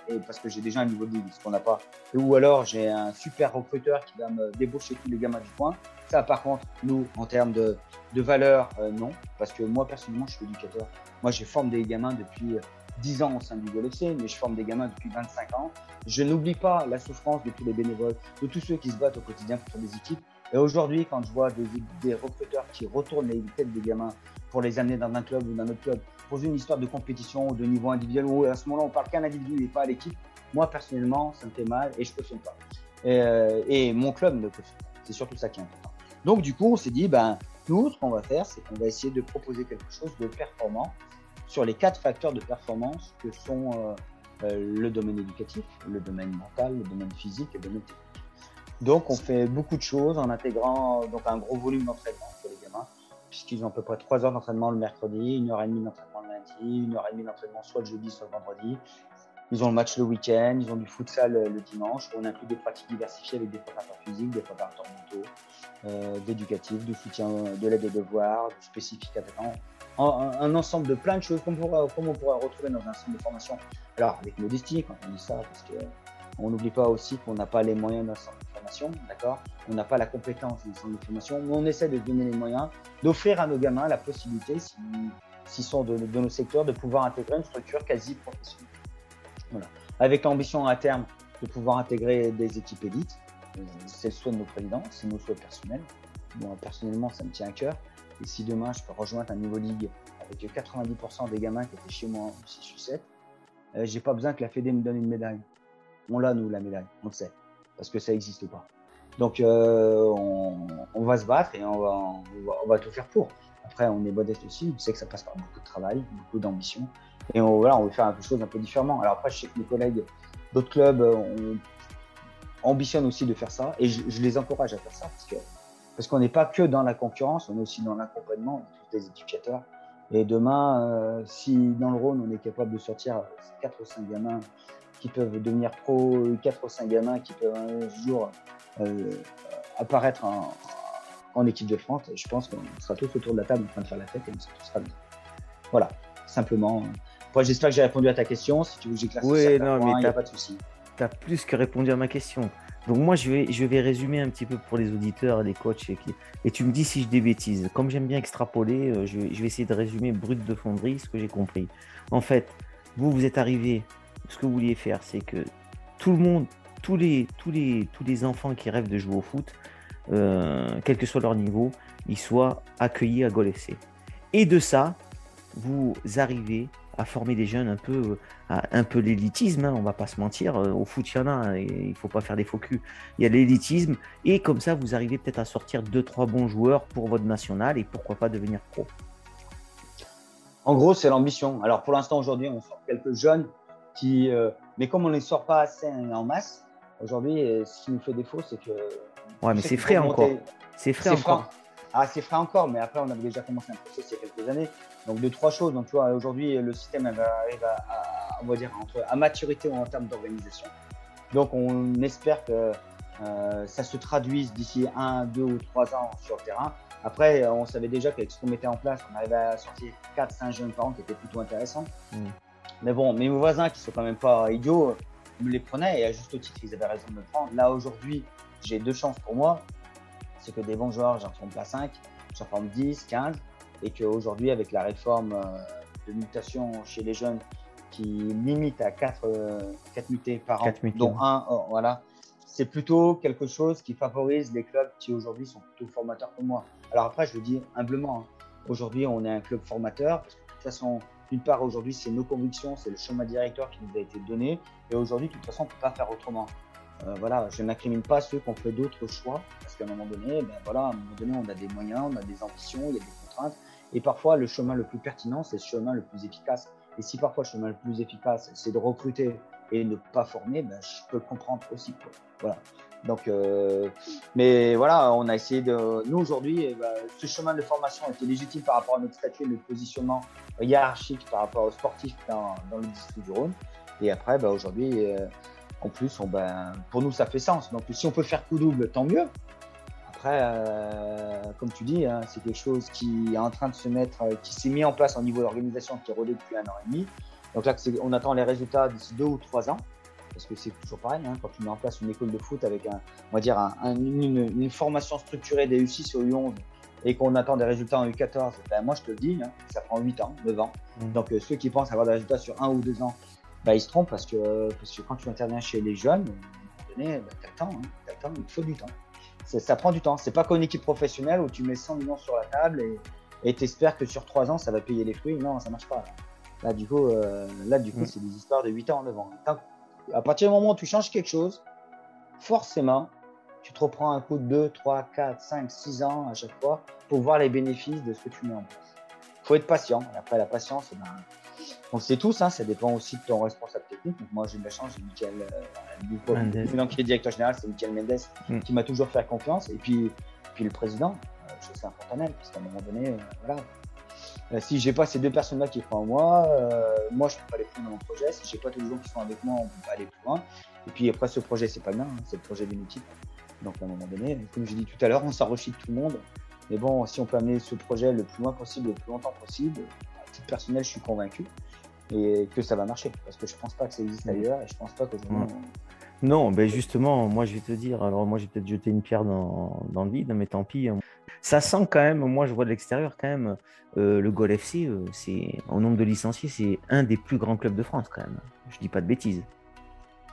Et parce que j'ai déjà un niveau de ligue, ce qu'on n'a pas. Ou alors j'ai un super recruteur qui va me débaucher tous les gamins du coin. Ça, par contre, nous, en termes de, de valeur, euh, non. Parce que moi, personnellement, je suis éducateur. Moi, je forme des gamins depuis 10 euh, ans au sein du GOLFC, mais je forme des gamins depuis 25 ans. Je n'oublie pas la souffrance de tous les bénévoles, de tous ceux qui se battent au quotidien pour des équipes. Et aujourd'hui, quand je vois des, recruteurs qui retournent les têtes des gamins pour les amener dans un club ou dans un autre club, poser une histoire de compétition ou de niveau individuel, où à ce moment-là, on parle qu'un individu et pas à l'équipe, moi, personnellement, ça me fait mal et je ne cautionne pas. Et, euh, et, mon club ne cautionne pas. C'est surtout ça qui est important. Donc, du coup, on s'est dit, ben, nous, ce qu'on va faire, c'est qu'on va essayer de proposer quelque chose de performant sur les quatre facteurs de performance que sont euh, euh, le domaine éducatif, le domaine mental, le domaine physique et le domaine technique. Donc, on fait beaucoup de choses en intégrant donc un gros volume d'entraînement pour les gamins, puisqu'ils ont à peu près trois heures d'entraînement le mercredi, une heure et demie d'entraînement le lundi, une heure et demie d'entraînement soit le jeudi, soit le vendredi. Ils ont le match le week-end, ils ont du futsal le, dimanche. On inclut des pratiques diversifiées avec des préparateurs physiques, des préparateurs mentaux, euh, d'éducatifs, du soutien, de l'aide aux devoirs, du spécifique à un, un, ensemble de plein de choses qu'on pourra, pourra retrouver dans un centre de formation. Alors, avec modestie, quand on dit ça, parce que on n'oublie pas aussi qu'on n'a pas les moyens d'un centre On n'a pas la compétence d'un centre de formation, mais on essaie de donner les moyens, d'offrir à nos gamins la possibilité, s'ils sont de, nos secteurs, de pouvoir intégrer une structure quasi professionnelle. Avec l'ambition à terme de pouvoir intégrer des équipes élites, euh, c'est le souhait de nos présidents, c'est nos souhaits personnels. Moi, personnellement, ça me tient à cœur. Et si demain, je peux rejoindre un niveau ligue avec 90% des gamins qui étaient chez moi en 6 ou 7, euh, j'ai pas besoin que la Fédé me donne une médaille on l'a, nous, la médaille, on le sait, parce que ça n'existe pas? Donc, euh, on, va se battre et on va, on va, tout faire pour. Après, on est modeste aussi, on sait que ça passe par beaucoup de travail, beaucoup d'ambition. Et on, voilà, on veut faire quelque chose un peu différemment. Alors après, je sais que mes collègues d'autres clubs on, ambitionnent aussi de faire ça et je, les encourage à faire ça parce qu'on n'est pas que dans la concurrence, on est aussi dans l'accompagnement, tous les éducateurs. Et demain, euh, si dans le Rhône, on est capable de sortir 4 ou 5 gamins qui peuvent devenir pro, 4 ou 5 gamins qui peuvent un jour apparaître en, équipe de France, je pense qu'on sera tous autour de la table en train de faire la fête et on sera bien. Voilà, simplement. j'espère que j'ai répondu à ta question. Si tu veux que j'éclaircisse oui, non, mais il n'y a pas de souci. Tu as plus que répondu à ma question. Donc moi, je vais, je vais résumer un petit peu pour les auditeurs et les coachs. Et, et tu me dis si je dis bêtises. Comme j'aime bien extrapoler, euh, je vais, je vais, essayer de résumer brut de fonderie ce que j'ai compris. En fait, vous, vous êtes arrivé, ce que vous vouliez faire, c'est que tout le monde, tous les, tous les, tous les enfants qui rêvent de jouer au foot, euh, quel que soit leur niveau, ils soient accueillis à Gol FC. Et de ça, vous arrivez à former des jeunes un peu, euh, un peu l'élitisme, hein, on va pas se mentir. Euh, au foot, il y en a, hein, il faut pas faire des faux culs. Il y a l'élitisme, et comme ça, vous arrivez peut-être à sortir deux, trois bons joueurs pour votre national, et pourquoi pas devenir pro. En gros, c'est l'ambition. Alors pour l'instant, aujourd'hui, on sort quelques jeunes qui, euh, mais comme on ne les sort pas assez en masse, aujourd'hui, ce qui nous fait défaut, c'est que. Ouais, mais c'est frais encore. C'est frais encore. Ah, c'est frais encore, mais après, on avait déjà commencé un processus il y a quelques années. Donc, deux, trois choses. Donc, tu vois, aujourd'hui, le système arrive à, on va dire, entre, à maturité en termes d'organisation. Donc, on espère que euh, ça se traduise d'ici un, deux ou trois ans sur le terrain. Après, on savait déjà qu'avec ce qu'on mettait en place, on arrivait à sortir 4-5 jeunes par an qui étaient plutôt intéressants. Mm. Mais bon, mes voisins qui sont quand même pas idiots me les prenaient et à juste titre, ils avaient raison de me prendre. Là, aujourd'hui, j'ai deux chances pour moi c'est que des bons joueurs, j'en forme pas 5, j'en forme 10, 15, et qu'aujourd'hui, avec la réforme euh, de mutation chez les jeunes qui limite à 4, 4 euh, mutés par an, dont un, oh, voilà, c'est plutôt quelque chose qui favorise les clubs qui aujourd'hui sont plutôt formateurs que moi. Alors après, je le dis humblement, hein. aujourd'hui, on est un club formateur, parce que de toute façon, d'une part, aujourd'hui, c'est nos convictions, c'est le chemin directeur qui nous a été donné, et aujourd'hui, de toute façon, on ne peut pas faire autrement. Euh, voilà, je n'incrimine pas ceux qui ont fait d'autres choix, parce qu'à un moment donné, ben voilà, à un moment donné, on a des moyens, on a des ambitions, il y a des contraintes, et parfois le chemin le plus pertinent, c'est le chemin le plus efficace. Et si parfois le chemin le plus efficace, c'est de recruter et ne pas former, ben, je peux le comprendre aussi. Voilà. Donc, euh, mais voilà, on a essayé de. Nous aujourd'hui, eh ben, ce chemin de formation était légitime par rapport à notre statut et notre positionnement hiérarchique par rapport aux sportifs dans, le district du Rhône. Et après, ben, aujourd'hui, euh, en plus, on, ben, pour nous, ça fait sens. Donc, si on peut faire coup double, tant mieux. Après, euh, comme tu dis, hein, c'est quelque chose qui est en train de se mettre, euh, qui s'est mis en place au niveau d'organisation, qui est rodé depuis un an et demi. Donc là, on attend les résultats d'ici deux ou trois ans. Parce que c'est toujours pareil, hein, quand tu mets en place une école de foot avec un, on va dire une, formation structurée des U6 au U11 et qu'on attend des résultats en U14, ben moi je te le dis, hein, ça prend 8 ans, 9 ans. Mmh. Donc euh, ceux qui pensent avoir des résultats sur un ou deux ans, bah, ils se trompent parce que, parce que quand tu interviens chez les jeunes, à un moment donné, bah, hein, il faut du temps. Ça prend du temps. C'est pas comme une équipe professionnelle où tu mets 100 millions sur la table et tu espères que sur 3 ans, ça va payer les fruits. Non, ça marche pas. Là, du coup, euh, là, du coup, mm. c'est des histoires de 8 ans, 9 ans. À partir du moment où tu changes quelque chose, forcément, tu te reprends un coup de 2, 3, 4, 5, 6 ans à chaque fois pour voir les bénéfices de ce que tu mets en place. Il faut être patient. Et après, la patience, eh ben, on le sait tous, hein, ça dépend aussi de ton responsable technique. moi, j'ai de la chance, j'ai Michael, euh, président qui est directeur général, c'est Michael Mendes, mm. qui m'a toujours fait confiance. Et puis, puis le président, euh, José Fontanel, parce qu'à un moment donné, euh, voilà. Euh, si j'ai pas ces deux personnes-là qui croient en moi, moi, je peux pas aller plus loin dans mon projet. Si j'ai pas tous les gens qui sont avec moi, on peut pas aller plus loin. Et puis après, ce projet, c'est pas bien, hein, c'est le projet des multiples. Donc, à un moment donné, comme je dit tout à l'heure, on s'enrichit de tout le monde. Mais bon, si on peut amener ce projet le plus loin possible, le plus longtemps possible, à titre personnel, je suis convaincu et que ça va marcher. Parce que je pense pas que ça existe ailleurs et je pense pas qu'aujourd'hui. Non, ben justement, moi je vais te dire, alors moi j'ai peut-être jeté une pierre dans, dans, le vide, mais tant pis. Ça sent quand même, moi je vois de l'extérieur quand même, euh, le Gol FC, euh, c'est en nombre de licenciés, c'est un des plus grands clubs de France quand même. Je dis pas de bêtises.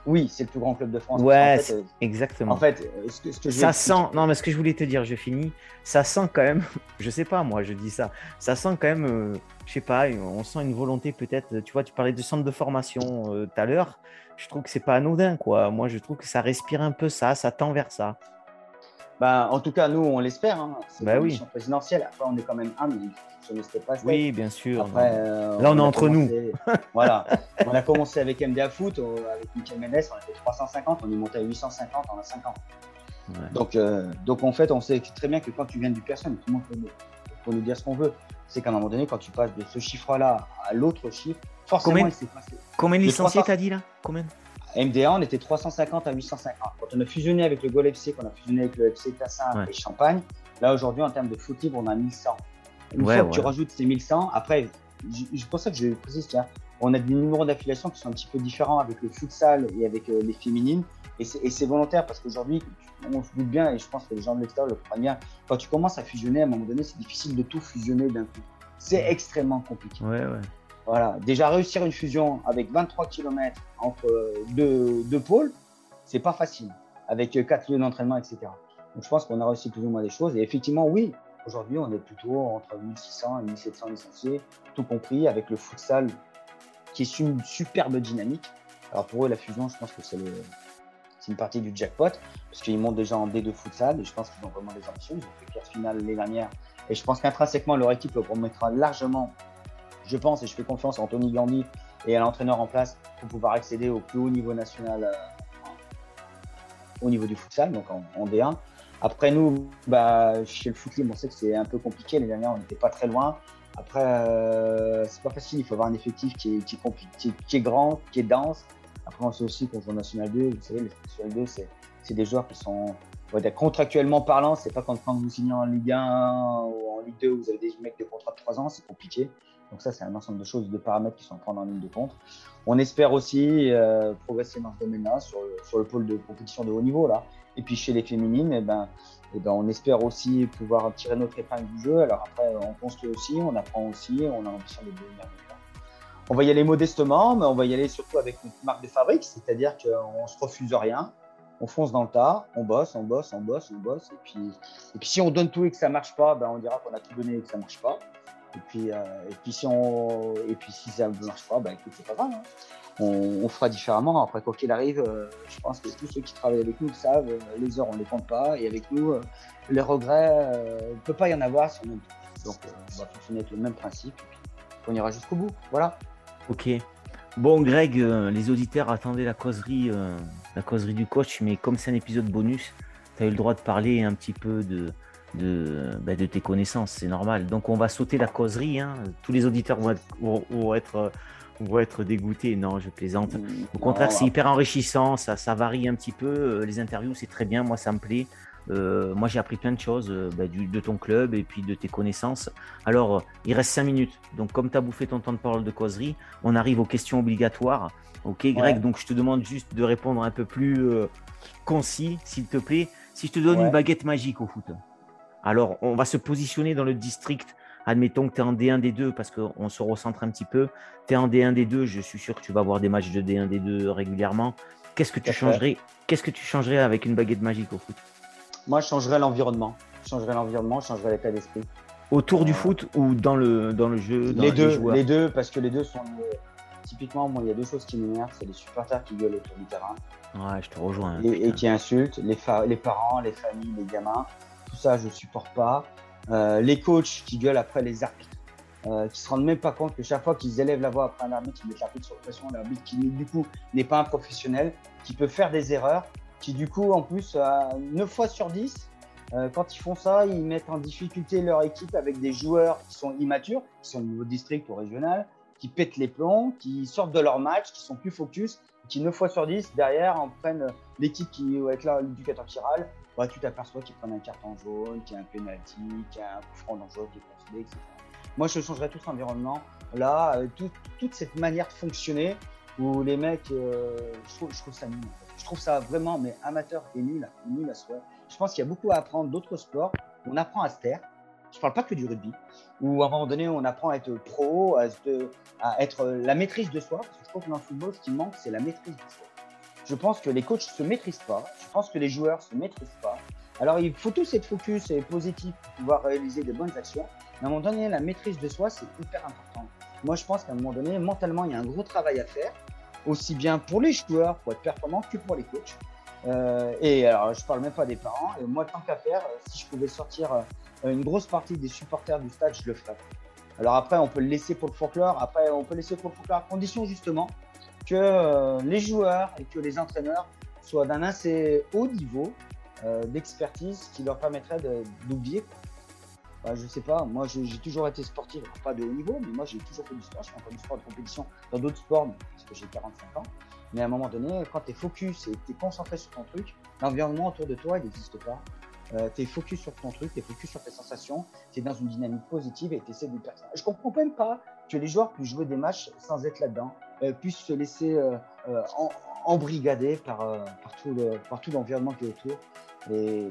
Oui, c'est le plus grand club de France. Ouais, euh, exactement. En fait, ce que, ça sent. Non, mais ce que je voulais te dire, je finis. Ça sent quand même. Je sais pas, moi, je dis ça. Ça sent quand même. Euh, je sais pas. On sent une volonté peut-être. Tu vois, tu parlais de centre de formation euh, tout à l'heure. Je trouve que c'est pas anodin, quoi. Moi, je trouve que ça respire un peu ça. Ça tend vers ça. Bah, en tout cas, nous, on l'espère. Hein. C'est bah, oui. présidentielle. Après, on est quand même humble. Pas oui, bien sûr. Euh, Là, on, est entre nous. voilà. on a commencé avec MDA Foot, avec Michael Mendes, on était 350, on est monté à 850 en 5 ans. Donc, euh, donc, en fait, on sait très bien que quand tu viens du personne, tout le monde peut nous, dire ce qu'on veut. C'est qu'à un moment donné, quand tu passes de ce chiffre-là à l'autre chiffre, forcément, Combien, il s'est passé. Combien de licenciés t'as dit là? Combien? MDA, on était 350 à 850. Quand on a fusionné avec le Gol FC, quand on a fusionné avec le FC Tassin et Champagne, là aujourd'hui, en termes de foot libre, on a 1100. Une fois que tu rajoutes ces 1100, après, c'est pour ça que je précise, on a des numéros d'affiliation qui sont un petit peu différents avec le futsal et avec euh, les féminines. Et c'est volontaire parce qu'aujourd'hui, on se doute bien, et je pense que les gens de l'extérieur le comprennent bien, quand tu commences à fusionner, à un moment donné, c'est difficile de tout fusionner d'un coup. C'est extrêmement compliqué. Ouais, ouais. Voilà. Déjà, réussir une fusion avec 23 km entre deux, pôles, c'est pas facile, avec quatre lieux d'entraînement, etc. Donc, je pense qu'on a réussi plus ou moins des choses. Et effectivement, oui, aujourd'hui, on est plutôt entre 1600 et 1700 licenciés, tout compris, avec le futsal qui est une superbe dynamique. Alors, pour eux, la fusion, je pense que c'est le une partie du jackpot, parce qu'ils montent déjà en D2 futsal, et je pense qu'ils ont vraiment des ambitions. Ils ont fait quart finale l'année dernière, et je pense qu'intrinsèquement, leur équipe leur permettra largement, je pense, et je fais confiance à Anthony Gandhi et à l'entraîneur en place pour pouvoir accéder au plus haut niveau national euh, au niveau du futsal, donc en, D1. Après nous, bah, chez le foot on sait que c'est un peu compliqué. Les dernières, on n'était pas très loin. Après, euh, c'est pas facile. Il faut avoir un effectif qui est, qui, est grand, qui est dense, après, on sait aussi qu'on joue en National 2. Vous savez, les National 2, c'est des joueurs qui sont contractuellement parlant. C'est pas quand, vous signez en Ligue 1 ou en Ligue 2, vous avez des mecs de contrat de 3 ans, c'est compliqué. Donc ça, c'est un ensemble de choses, de paramètres qui sont à prendre en ligne de compte. On espère aussi euh, progresser dans ce domaine-là, sur, le pôle de compétition de haut niveau. là. Et puis chez les féminines, eh ben, eh ben, on espère aussi pouvoir tirer notre épingle du jeu. Alors après, on construit aussi, on apprend aussi, on a l'ambition de devenir on va y aller modestement, mais on va y aller surtout avec une marque de fabrique, c'est-à-dire qu'on ne se refuse rien, on fonce dans le tas, on bosse, on bosse, on bosse, on bosse, et puis, et puis si on donne tout et que ça ne marche pas, ben on dira qu'on a tout donné et que ça ne marche pas. Et puis, euh, et puis, si, on, ça ne marche pas, écoute, c'est pas grave. Hein. On, fera différemment. Après, quoi qu'il arrive, euh, je pense que tous ceux qui travaillent avec nous le savent, euh, les heures, on ne les compte pas. Et avec nous, les regrets, il ne peut pas y en avoir. Donc, on va fonctionner avec le même principe. On ira jusqu'au bout. Voilà. Ok. Bon, Greg, les auditeurs attendaient la causerie, la causerie du coach, mais comme c'est un épisode bonus, tu as eu le droit de parler un petit peu de, de, ben, de tes connaissances, c'est normal. Donc, on va sauter la causerie. Hein. Tous les auditeurs vont être, vont, être, vont être dégoûtés. Non, je plaisante. Au contraire, c'est hyper enrichissant, ça, ça varie un petit peu. Euh, les interviews, c'est très bien, moi, ça me plaît. Euh, moi, j'ai appris plein de choses euh, bah, de ton club et puis de tes connaissances. Alors, euh, il reste 5 minutes. Donc, comme tu as bouffé ton temps de parole de causerie, on arrive aux questions obligatoires. Ok, Greg, donc je te demande juste de répondre un peu plus concis, s'il te plaît. Si je te donne une baguette magique au foot, alors on va se positionner dans le district. Admettons que tu es en D1, D2 parce qu'on se recentre un petit peu. Tu es en D1, D2, je suis sûr que tu vas avoir des matchs de D1, D2 régulièrement. Qu'est-ce que tu changerais Qu'est-ce que tu changerais avec une baguette magique au foot? Moi, je changerais l'environnement. Je changerais l'environnement, je changerais l'état d'esprit. Autour du euh, foot ou dans le, dans le jeu les, deux, les, deux, parce que les deux sont. Typiquement, moi, il y a deux choses qui m'énervent c'est les supporters qui gueulent autour du terrain. Ouais, je te rejoins. Hein, et, qui insultent les, les parents, les familles, les gamins. Ça, je supporte pas. Euh, les coachs qui gueulent après les arbitres. Euh, qui se rendent même pas compte que chaque fois qu'ils élèvent la voix après un arbitre, ils mettent l'arbitre sur pression, l'arbitre qui du coup n'est pas un professionnel, qui peut faire des erreurs qui du coup, en plus, 9 fois sur 10, euh, quand ils font ça, ils mettent en difficulté leur équipe avec des joueurs qui sont immatures, qui sont au niveau district ou régional, qui pètent les plombs, qui sortent de leur match, qui sont plus focus, qui 9 fois sur 10, derrière, en prennent l'équipe qui va être là, l'éducateur qui râle. Bah, tu t'aperçois qu'ils prennent un carton jaune, qu'il y a un penalty, qu'il y a un coup franc dangereux qui est concédé, etc. Moi, je changerais tout cet environnement. Là, euh, toute cette manière de fonctionner où les mecs, euh, je, trouve, je, trouve, ça nul. Je trouve ça vraiment mais amateur et nul, nul à soi. Je pense qu'il y a beaucoup à apprendre d'autres sports. On apprend à se taire. Je ne parle pas que du rugby. Où à un moment donné, on apprend à être pro, à, être la maîtrise de soi. Parce que je trouve que dans le football, ce qui manque, c'est la maîtrise de soi. Je pense que les coachs se maîtrisent pas. Je pense que les joueurs se maîtrisent pas. Alors, il faut tous être focus et positif pour pouvoir réaliser de bonnes actions. Mais à un moment donné, la maîtrise de soi, c'est hyper important. Moi, je pense qu'à un moment donné, mentalement, il y a un gros travail à faire aussi bien pour les joueurs, pour être performants, que pour les coachs. Euh, et alors, je parle même pas des parents. Et moi, tant qu'à faire, euh, si je pouvais sortir euh, une grosse partie des supporters du stade, je le ferais. Alors après, on peut le laisser pour le folklore. Après, on peut laisser pour le folklore à condition justement que les joueurs et que les entraîneurs soient d'un assez haut niveau d'expertise qui leur permettrait d'oublier bah, je sais pas, moi j'ai toujours été sportif, pas de haut niveau, mais moi j'ai toujours fait du sport, je fais encore du sport de compétition dans d'autres sports, parce que j'ai 45 ans. Mais à un moment donné, quand tu es focus et tu es concentré sur ton truc, l'environnement autour de toi, il n'existe pas. Euh, tu es focus sur ton truc, tu es focus sur tes sensations, tu es dans une dynamique positive et tu essaies de. Je comprends même pas que les joueurs puissent jouer des matchs sans être là-dedans, euh, puissent se laisser euh, euh embrigader par, euh, par tout, l'environnement qui est autour. Et,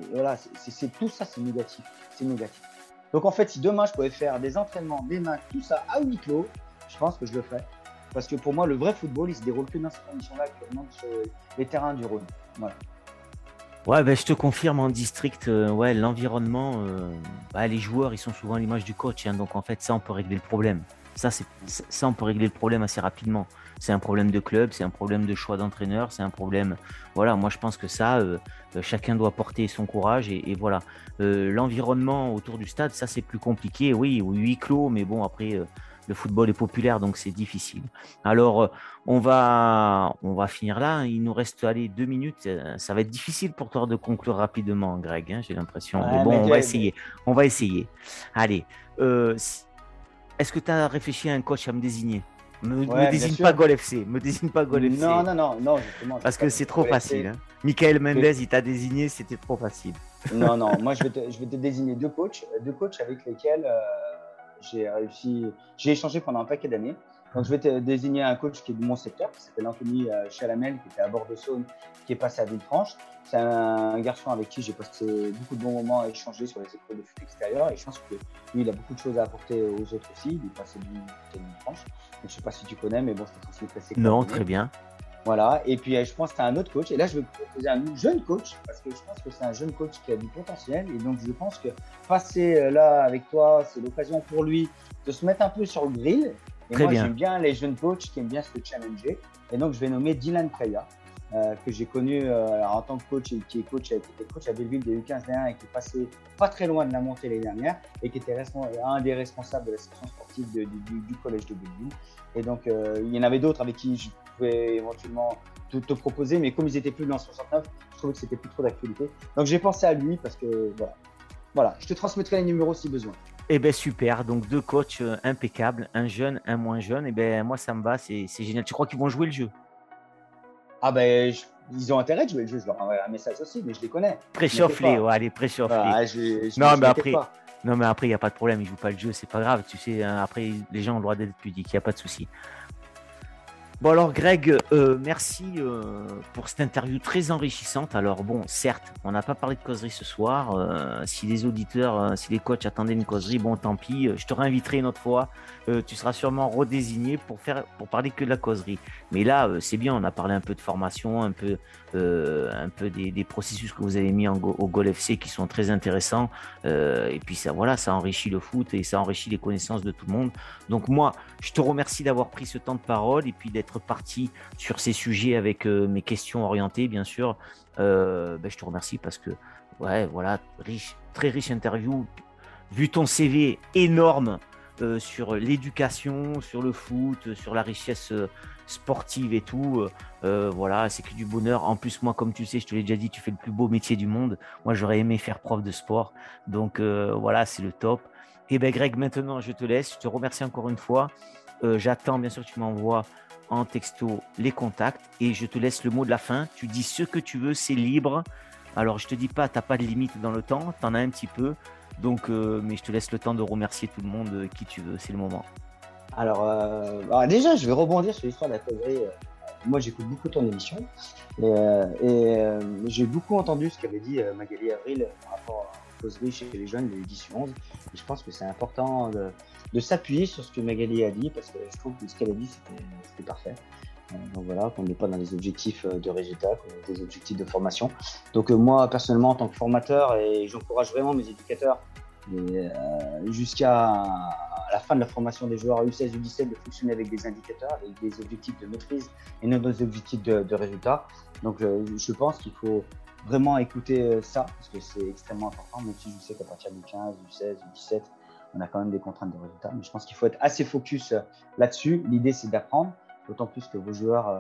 tout ça, c'est négatif. C'est négatif. Donc en fait, si demain je pouvais faire des entraînements, des mains, tout ça à huis clos, je pense que je le ferais. Parce que pour moi, le vrai football, il se déroule que dans ces conditions-là actuellement sur les terrains du Rhône. Voilà. Ouais, ben, je te confirme en district, ouais, l'environnement, bah, les joueurs, ils sont souvent à l'image du coach, hein, donc en fait, ça, on peut régler le problème. Ça, ça, on peut régler le problème assez rapidement. C'est un problème de club, c'est un problème de choix d'entraîneur, c'est un problème. Voilà, moi, je pense que ça, euh, euh chacun doit porter son courage et, et voilà. Euh, l'environnement autour du stade, ça, c'est plus compliqué. Oui, huis clos, mais bon, après, euh, le football est populaire, donc c'est difficile. Alors, on va, on va finir là. Il nous reste allez, deux minutes. Ça va être difficile pour toi de conclure rapidement, Greg, hein, j'ai l'impression. Ouais, mais bon, mais on va essayer. On va essayer. Allez. euh, si- Est-ce que tu as réfléchi à un coach à me désigner me, me Ouais, désigne pas Gol FC. Me désigne pas Gol FC. Non, non, non, non, justement. Parce que c'est trop facile. Hein. Michael Mendez, il t'a désigné, c'était trop facile. Non, non, moi je vais, te, je vais te désigner deux coachs, deux coachs avec lesquels euh, j'ai réussi, j'ai échangé pendant un paquet d'années. Donc je vais te désigner un coach qui est de mon secteur, qui s'appelle Anthony euh, Chalamel, qui était à Bordeaux-Saône, qui est passé à Villefranche. C'est un, garçon avec qui j'ai passé beaucoup de bons moments à échanger sur les écoles de foot extérieur et je pense que lui, il a beaucoup de choses à apporter aux autres aussi. Il est passé du côté de Villefranche. Donc, je ne sais pas si tu connais, mais bon, c'est aussi très Non, très bien. voilà, et puis je pense que c'est un autre coach. Et là, je vais te proposer un jeune coach, parce que je pense que c'est un jeune coach qui a du potentiel. Et donc, je pense que passer euh, là avec toi, c'est l'occasion pour lui de se mettre un peu sur le grill. Et Très moi, j'aime bien les jeunes coachs qui aiment bien se challenger. Et donc, je vais nommer Dylan Preya, euh, que j'ai connu euh, en tant que coach et qui est coach, qui était coach à Belleville des U15 et qui est passé pas très loin de la montée l'année dernière et qui était un des responsables de la section sportive de- du, collège de Belleville. Et donc, euh, il y en avait d'autres avec qui je pouvais éventuellement te, te proposer, mais comme ils étaient plus dans le 69, je trouvais que c'était plus trop d'actualité. Donc, j'ai pensé à lui parce que voilà. Voilà, je te transmettrai les numéros si besoin. Eh ben super, donc deux coachs euh, impeccables, un jeune, un moins jeune. Eh ben moi ça me va, c'est génial. Tu crois qu'ils vont jouer le jeu? Ah ben, je- ils ont intérêt de jouer le jeu, je leur enverrai un message aussi, mais je les connais. Préchauffe-les, ouais, allez, préchauffe-les. Je- Non, mais après- pas. Non, mais après, il n'y a pas de problème, ils jouent pas le jeu, c'est pas grave, tu sais, hein, après, les gens ont le droit d'être pudiques, il n'y a pas de souci. Bon, alors, Greg, euh, merci euh, pour cette interview très enrichissante. Alors, bon, certes, on n'a pas parlé de causerie ce soir. euh, si les auditeurs, si les coachs attendaient une causerie, bon, tant pis, je te réinviterai une autre fois. Tu seras sûrement redésigné pour, faire, pour parler que de la causerie. Mais là, c'est bien, on a parlé un peu de formation, un peu, euh, un peu des, processus que vous avez mis au Goal FC qui sont très intéressants. Euh, et puis ça, voilà, ça enrichit le foot et ça enrichit les connaissances de tout le monde. Donc moi, je te remercie d'avoir pris ce temps de parole et puis d'être parti sur ces sujets avec euh, mes questions orientées, bien sûr. Ben, je te remercie parce que, ouais, voilà, riche, très riche interview. Vu ton CV énorme euh, sur l'éducation, sur le foot, sur la richesse euh, sportive et tout, euh, euh, voilà, c'est que du bonheur. En plus, moi, comme tu sais, je te l'ai déjà dit, tu fais le plus beau métier du monde. Moi, j'aurais aimé faire prof de sport. Donc euh, voilà, c'est le top. Et ben Greg, maintenant, je te laisse. Je te remercie encore une fois. Euh, J'attends, bien sûr, tu m'envoies en texto les contacts et je te laisse le mot de la fin. Tu dis ce que tu veux, c'est libre. Alors, je te dis pas, tu n'as pas de limite dans le temps, tu en as un petit peu. Donc, euh, mais je te laisse le temps de remercier tout le monde euh, qui tu veux. C'est le moment. Alors, euh, alors déjà, je vais rebondir sur l'histoire de la causerie. Moi, j'écoute beaucoup ton émission et, j'ai beaucoup entendu ce qu'avait dit Magali Avril par rapport aux causeries chez les jeunes de l'édition 11. Et je pense que c'est important de, s'appuyer sur ce que Magali a dit parce que je trouve que ce qu'elle a dit, c'était parfait. Donc voilà, qu'on n'est pas dans des objectifs euh, de résultats, des objectifs de formation. Donc euh, moi, personnellement, en tant que formateur, et j'encourage vraiment mes éducateurs euh, jusqu'à la fin de la formation des joueurs U16, U17 de fonctionner avec des indicateurs, avec des objectifs de maîtrise et non des objectifs de, de résultats. Donc je pense qu'il faut vraiment écouter ça parce que c'est extrêmement important, même si je sais qu'à partir du 15, du 16, du 17, on a quand même des contraintes de résultats. Mais je pense qu'il faut être assez focus là-dessus. L'idée c'est d'apprendre, d'autant plus que vos joueurs euh,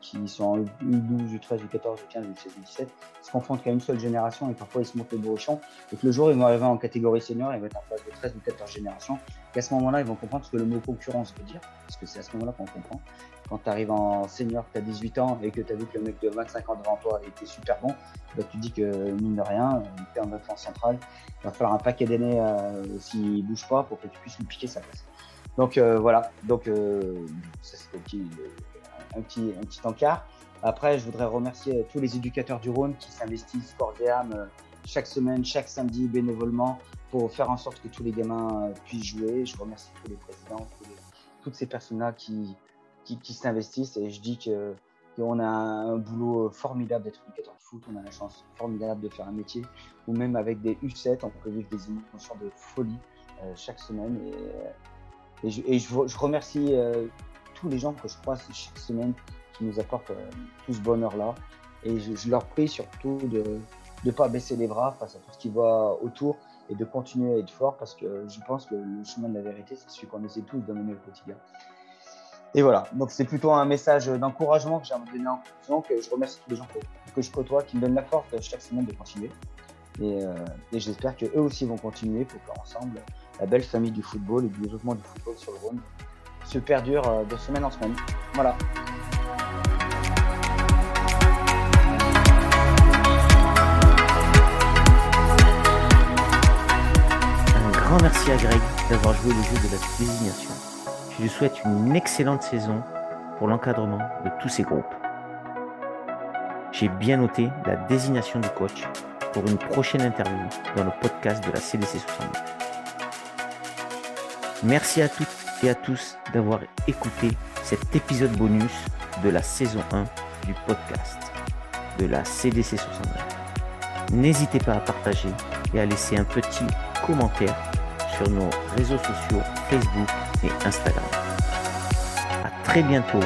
qui sont en U12, U13, U14, U15, U16, U17 se confrontent qu'à une seule génération et parfois ils se montent le bourrichon. Et que le jour ils vont arriver en catégorie senior, ils vont être en phase de 13 ou 14 générations. Et à ce moment-là, ils vont comprendre ce que le mot concurrence veut dire, parce que c'est à ce moment-là qu'on comprend. Quand tu arrives en senior, que tu as 18 ans et que tu as vu que le mec de 25 ans devant toi était super bon, bah, tu dis que mine de rien, tu es en défense centrale, il va falloir un paquet d'années euh, s'il ne bouge pas pour que tu puisses lui piquer sa place. Donc euh, voilà, donc euh, ça c'était un petit, un, petit, un petit encart. Après, je voudrais remercier tous les éducateurs du Rhône qui s'investissent corps et âme euh, chaque semaine, chaque samedi bénévolement pour faire en sorte que tous les gamins puissent jouer. Je remercie tous les présidents, toutes ces personnes-là qui, qui, qui s'investissent et je dis que qu'on a un boulot formidable d'être éducateur de foot, on a la chance formidable de faire un métier, ou même avec des U7, on peut vivre des émotions de folie euh, chaque semaine. Et, je, remercie euh, tous les gens que je croise chaque semaine qui nous apportent euh, tout ce bonheur-là. Et je, leur prie surtout de ne pas baisser les bras face à tout ce qu'ils voient autour et de continuer à être fort parce que je pense que le chemin de la vérité, c'est celui qu'on essaie tous de mener au quotidien. Et voilà, donc c'est plutôt un message d'encouragement que j'ai envie de donner en conclusion, que je remercie tous les gens que, que, je côtoie, qui me donnent la force chaque semaine de continuer. Et, euh, et j'espère qu'eux aussi vont continuer pour qu'ensemble, la belle famille du football et du développement du football sur le Rhône se perdure de semaine en semaine. Voilà. Un grand merci à Greg d'avoir joué le jeu de la désignation. Je lui souhaite une excellente saison pour l'encadrement de tous ces groupes. J'ai bien noté la désignation du coach pour une prochaine interview dans le podcast de la CDC 69. Merci à toutes et à tous d'avoir écouté cet épisode bonus de la saison 1 du podcast de la CDC 69. N'hésitez pas à partager et à laisser un petit commentaire sur nos réseaux sociaux Facebook et Instagram. À très bientôt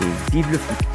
et vive le foot